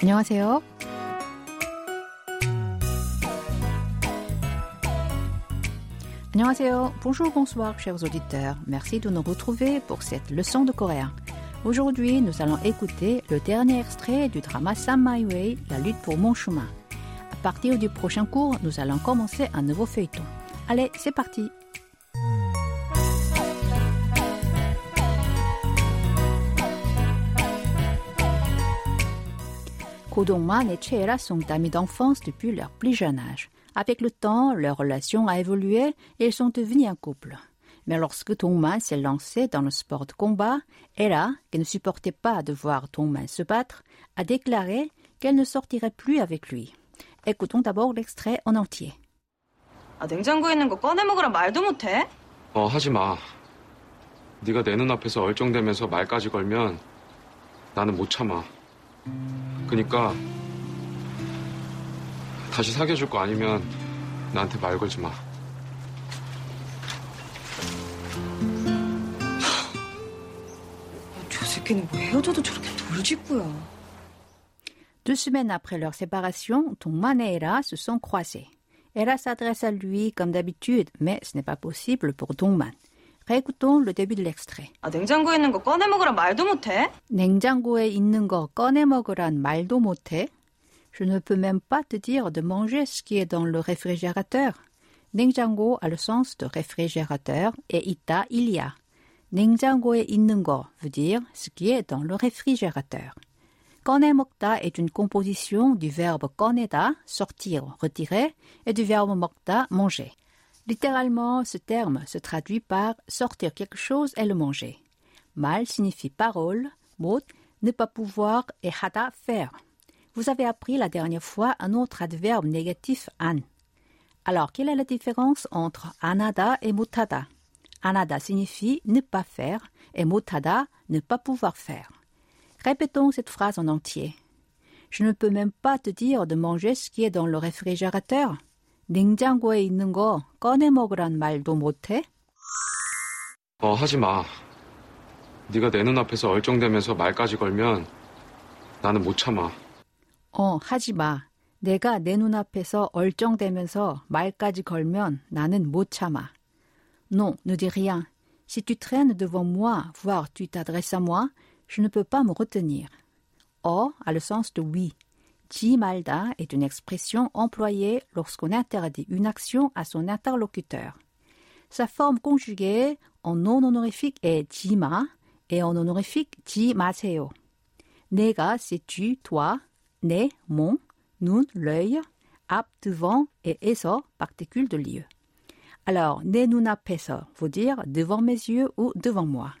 안녕하세요. Annyeonghaseyo. Bonjour, bonsoir, chers auditeurs. Merci de nous retrouver pour cette leçon de coréen. Aujourd'hui, nous allons écouter le dernier extrait du drama Sam My Way, La lutte pour mon chemin. À partir du prochain cours, nous allons commencer un nouveau feuilleton. Allez, c'est parti. Kodongman et Cheera sont amis d'enfance depuis leur plus jeune âge. Avec le temps, leur relation a évolué et ils sont devenus un couple. Mais lorsque Dongman s'est lancé dans le sport de combat, Ella, qui ne supportait pas de voir Dongman se battre, a déclaré qu'elle ne sortirait plus avec lui. Écoutons d'abord l'extrait en entier. 아, 냉장고에 있는 거 꺼내 먹으라 말도 못해? 어, 하지 마. 네가 내 눈앞에서 얼쩡대면서 말까지 걸면 나는 못 참아. 그니까 다시 사귀어줄 거 아니면 나한테 말 걸지 마. 저 새끼는 뭐 헤어져도 저렇게 돌직구야. Deux semaines après leur séparation, Dongman et Ella se sont croisés. Ella s'adresse à lui comme d'habitude, mais ce n'est pas possible pour Dongman. Réécoutons le début de l'extrait. 아, 냉장고에 있는 거 꺼내 먹으라 말도 못해? 냉장고에 있는 거 꺼내 먹으란 말도 못해. Je ne peux même pas te dire de manger ce qui est dans le réfrigérateur. 냉장고 a le sens de réfrigérateur et 있다 il y a. 냉장고에 있는 거 veut dire ce qui est dans le réfrigérateur. 꺼내 먹다 est une composition du verbe 꺼내다, sortir, retirer, et du verbe 먹다, manger. Littéralement, ce terme se traduit par sortir quelque chose et le manger. Mal signifie parole, mot, ne pas pouvoir et hada, faire. Vous avez appris la dernière fois un autre adverbe négatif an. Alors, quelle est la différence entre anada et mutada? Anada signifie ne pas faire et mutada ne pas pouvoir faire. Répétons cette phrase en entier. Je ne peux même pas te dire de manger ce qui est dans le réfrigérateur. 냉장고에 있는 거 꺼내 먹으란 말도 못해? 어, 하지 마. 네가 내 눈앞에서 얼쩡대면서 말까지 걸면 나는 못 참아. 어, 하지 마. 내가 내 눈앞에서 얼쩡대면서 말까지 걸면 나는 못 참아. Non, ne dis rien. Si tu traînes devant moi, voire tu t'adresses à moi, je ne peux pas me retenir. Oh a le sens de oui. Ji malda est une expression employée lorsqu'on interdit une action à son interlocuteur. Sa forme conjuguée en non honorifique est jima et en honorifique ji maseyo. 내가 c'est tu, toi, 내, mon, nun, l'œil, ap, devant et e서, particule de lieu. Alors, 내 눈앞에서 veut dire devant mes yeux ou devant moi.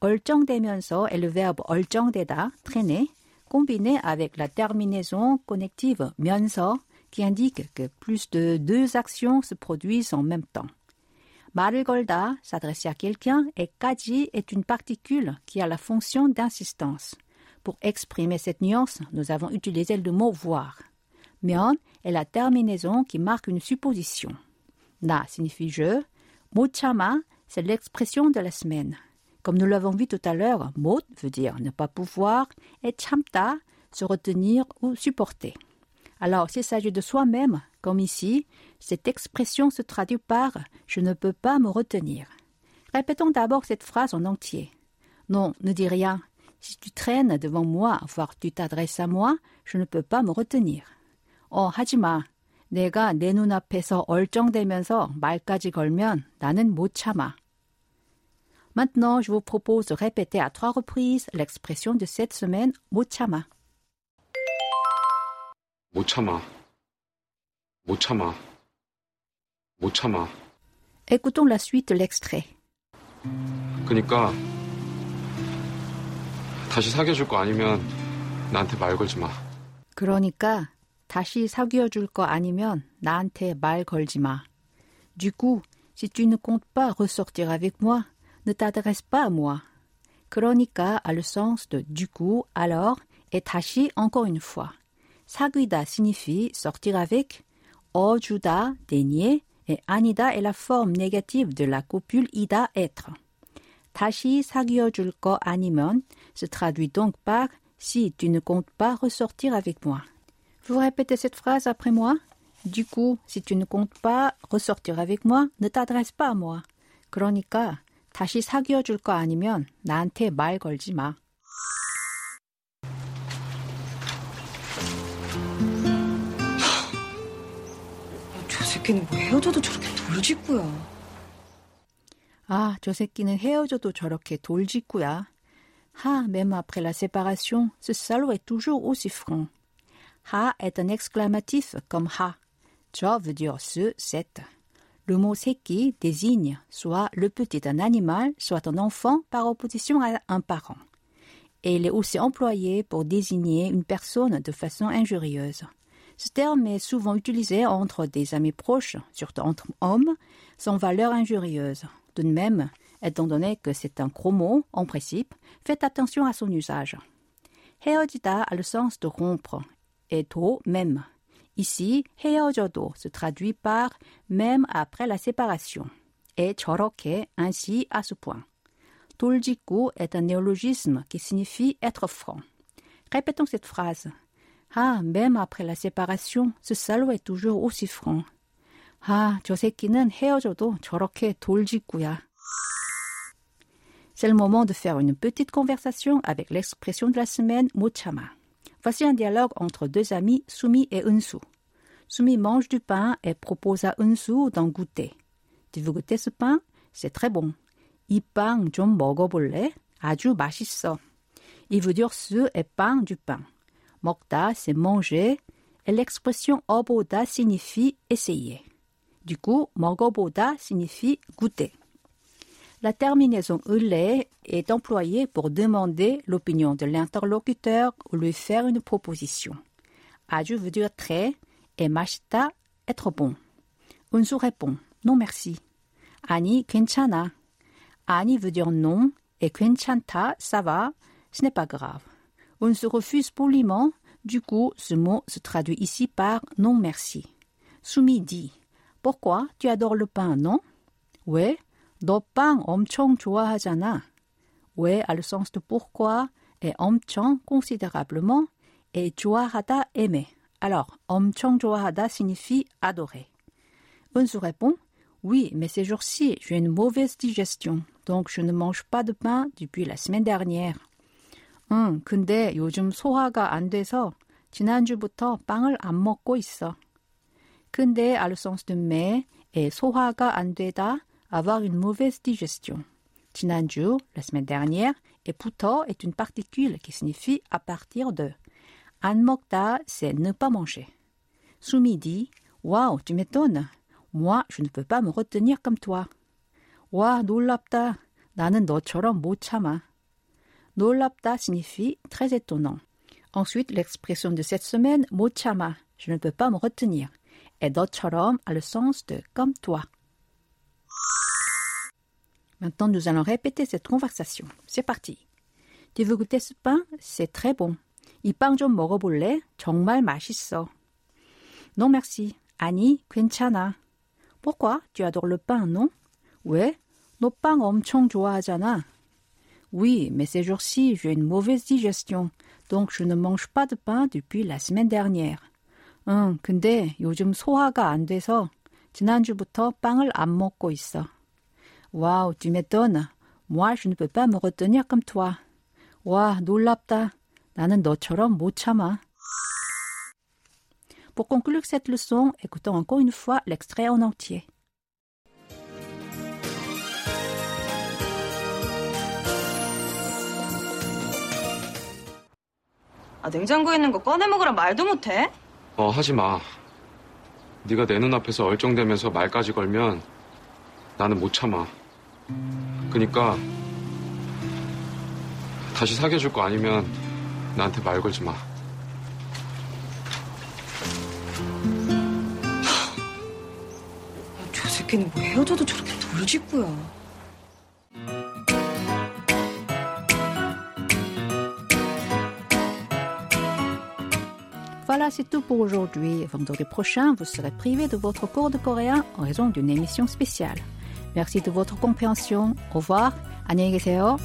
얼쩡대면서 est le verbe 얼쩡대다, traîner, combiné avec la terminaison connective 면서 qui indique que plus de deux actions se produisent en même temps. 말을 걸다, s'adresser à quelqu'un, et 까지 est une particule qui a la fonction d'insistance. Pour exprimer cette nuance, nous avons utilisé le mot voir. 면 est la terminaison qui marque une supposition. 나 signifie je. 못 참아, c'est l'expression de la semaine. Comme nous l'avons vu tout à l'heure, 못 veut dire ne pas pouvoir et 참다, se retenir ou supporter. Alors, s'il s'agit de soi-même, comme ici, cette expression se traduit par je ne peux pas me retenir. Répétons d'abord cette phrase en entier. Non, ne dis rien. Si tu traînes devant moi, voire tu t'adresses à moi, je ne peux pas me retenir. 어, 하지 마. 내가 내 눈앞에서 얼쩡대면서 말까지 걸면 나는 못 참아. Maintenant, je vous propose de répéter à trois reprises l'expression de cette semaine 못 참아. 못 참아. 못 참아. 못 참아. Écoutons la suite de l'extrait. 그니까 다시 사귀어줄 거 아니면 나한테 말 걸지 마. 그러니까 다시 사귀어 줄 거 아니면 나한테 말 걸지 마. Du coup, si tu ne comptes pas ressortir avec moi, ne t'adresse pas à moi. 그러니까 a le sens de du coup, alors et 다시 encore une fois. 사귀다 signifie sortir avec, 어주다 dénier et 아니다 est la forme négative de la copule ida être. 다시 사귀어 줄 거 아니면 se traduit donc par si tu ne comptes pas ressortir avec moi. Vous répétez cette phrase après moi? Du coup, si tu ne comptes pas ressortir avec moi, ne t'adresse pas à moi. 그러니까 다시 사귀어 줄 거 아니면 나한테 말 걸지 마. 저 새끼는 뭐 헤어져도 저렇게 돌직구야. 아, 저 새끼는 헤어져도 저렇게 돌직구야. Ah, même après la séparation, ce salaud est toujours aussi franc. Ha est un exclamatif comme ha. Jo veut dire ce, cette. le mot seki désigne soit le petit d'un animal, soit un enfant par opposition à un parent. Et il est aussi employé pour désigner une personne de façon injurieuse. Ce terme est souvent utilisé entre des amis proches, surtout entre hommes, sans valeur injurieuse. De même, étant donné que c'est un gros mot, en principe, faites attention à son usage. Heojita a le sens de rompre, et to même, Ici, 헤어져도 se traduit par même après la séparation et 저렇게 ainsi à ce point. 돌직구 est un néologisme qui signifie être franc. Répétons cette phrase. Ah, même après la séparation, ce salaud est toujours aussi franc. 아, 저 새끼는 헤어져도 저렇게 돌직구야. C'est le moment de faire une petite conversation avec l'expression de la semaine mochama. Voici un dialogue entre deux amis, Sumi et Unsu. Sumi mange du pain et propose à Unsu d'en goûter. Tu veux goûter ce pain? C'est très bon. 이 빵 좀 먹어볼래? 아주 맛있어. Il veut dire ce et pain du pain. 먹다, c'est manger, et l'expression 어보다 signifie essayer. Du coup, 먹어보다 signifie goûter. La terminaison 을래 est employée pour demander l'opinion de l'interlocuteur ou lui faire une proposition. 아주 veut dire très et 맛있다 être bon. 은수 répond non merci. 아니 괜찮아. 아니 veut dire non et 괜찮다 ça va, ce n'est pas grave. 은수 refuse poliment, du coup ce mot se traduit ici par non merci. Sumi dit pourquoi tu adores le pain, non? 왜? 너 빵 엄청 좋아하잖아. 왜 a le sens de pourquoi et 엄청 considérablement et 좋아하다 aimer. Alors, 엄청 좋아하다 signifie adorer. Unsu répond Oui, mais ces jours-ci, j'ai une mauvaise digestion, donc je ne mange pas de pain depuis la semaine dernière. 응, 근데 요즘 소화가 안 돼서 지난주부터 빵을 안 먹고 있어. 근데 a le sens de mais et 소화가 안 되다 avoir une mauvaise digestion. 지난주, la semaine dernière, et 부터 est une particule qui signifie à partir de. 안 먹다, c'est ne pas manger. Sumi dit Waouh, tu m'étonnes. Moi, je ne peux pas me retenir comme toi. 와, 놀랍다. 나는 너처럼 못 참아. 놀랍다 signifie très étonnant. Ensuite, l'expression de cette semaine, 못 참아, je ne peux pas me retenir. Et 너처럼 a le sens de comme toi. Maintenant, nous allons répéter cette conversation. C'est parti. Tu veux goûter ce pain? C'est très bon. 이 빵 좀 먹어볼래? 정말 맛있어. Non merci. 아니, 괜찮아. Pourquoi? Tu adores le pain, non? 왜? 너 빵 엄청 좋아하잖아. Oui, mais ces jours-ci, j'ai une mauvaise digestion, donc je ne mange pas de pain depuis la semaine dernière. 응, 근데 요즘 소화가 안 돼서 지난주부터 빵을 안 먹고 있어. Waouh, tu m'étonnes. Moi, je ne peux pas me retenir comme toi. 와, 놀랍다. 나는 너처럼 못 참아. Pour conclure cette leçon, écoutons encore une fois l'extrait en entier. 아, 냉장고에 있는 거 꺼내 먹으라 말도 못해? 어, 하지 마. 네가 내 눈앞에서 얼쩡대면서 말까지 걸면 나는 못 참아. 그니까 다시 사귀어줄 거 아니면 나한테 말 걸지 마. 저 새끼는 뭐 헤어져도 저렇게 돌직구야. Voilà, c'est tout pour aujourd'hui. Vendredi prochain, vous serez privé de votre cours de coréen en raison d'une émission spéciale. Merci de votre compréhension. Au revoir. 안녕히 계세요.